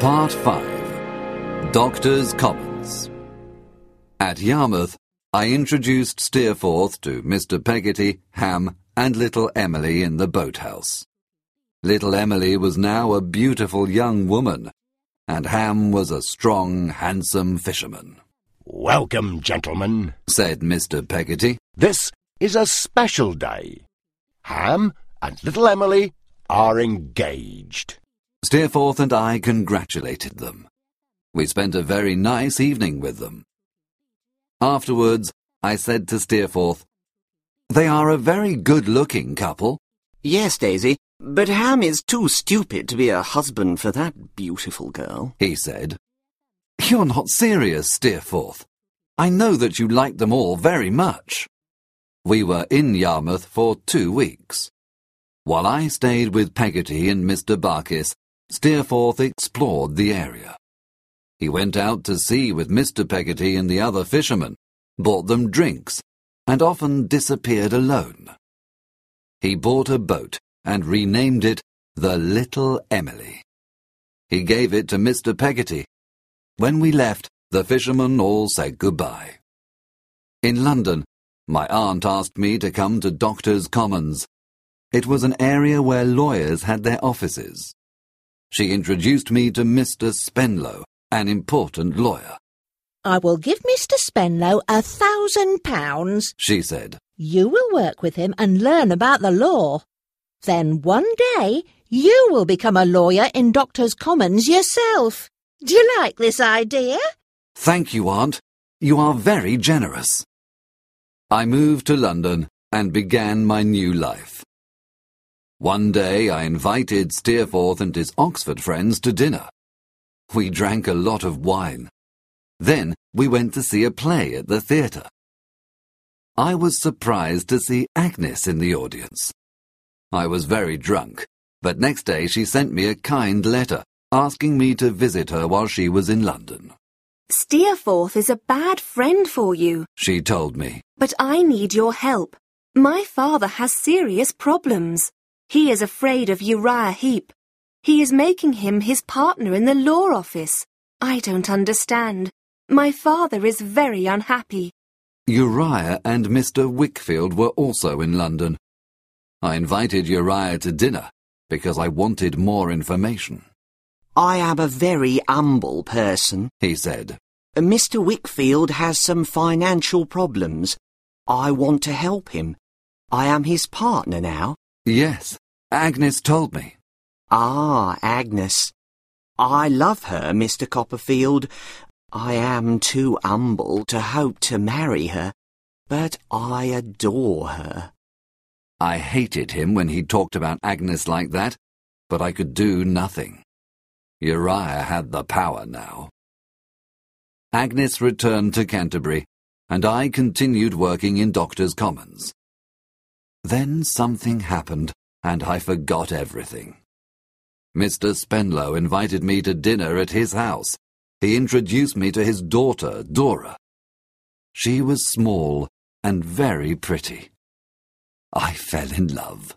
Part 5 Doctor's Commons At Yarmouth, I introduced Steerforth to Mr. Peggotty, Ham, and little Emily in the boathouse. Little Emily was now a beautiful young woman, and Ham was a strong, handsome fisherman. Welcome, gentlemen, said Mr. Peggotty. This is a special day. Ham and little Emily are engaged. Steerforth and I congratulated them. We spent a very nice evening with them. Afterwards, I said to Steerforth, They are a very good-looking couple. Yes, Daisy, but Ham is too stupid to be a husband for that beautiful girl, he said. You're not serious, Steerforth. I know that you like them all very much. We were in Yarmouth for two weeks. While I stayed with Peggotty and Mr. Barkis, Steerforth explored the area. He went out to sea with Mr. Peggotty and the other fishermen, bought them drinks, and often disappeared alone. He bought a boat and renamed it the Little Emily. He gave it to Mr. Peggotty. When we left, the fishermen all said goodbye. In London, my aunt asked me to come to Doctors' Commons. It was an area where lawyers had their offices. She introduced me to Mr. Spenlow, an important lawyer. I will give Mr. Spenlow a thousand pounds, she said. You will work with him and learn about the law. Then one day you will become a lawyer in Doctor's Commons yourself. Do you like this idea? Thank you, Aunt. You are very generous. I moved to London and began my new life. One day I invited Steerforth and his Oxford friends to dinner. We drank a lot of wine. Then we went to see a play at the theatre. I was surprised to see Agnes in the audience. I was very drunk, but next day she sent me a kind letter asking me to visit her while she was in London. Steerforth is a bad friend for you, she told me. But I need your help. My father has serious problems. He is afraid of Uriah Heep. He is making him his partner in the law office. I don't understand. My father is very unhappy. Uriah and Mr. Wickfield were also in London. I invited Uriah to dinner because I wanted more information. I am a very humble person, he said. Mr. Wickfield has some financial problems. I want to help him. I am his partner now. Yes, Agnes told me. Ah, Agnes. I love her, Mr. Copperfield. I am too humble to hope to marry her, but I adore her. I hated him when he talked about Agnes like that, but I could do nothing. Uriah had the power now. Agnes returned to Canterbury, and I continued working in Doctor's Commons. Then something happened, and I forgot everything. Mr. Spenlow invited me to dinner at his house. He introduced me to his daughter, Dora. She was small and very pretty. I fell in love.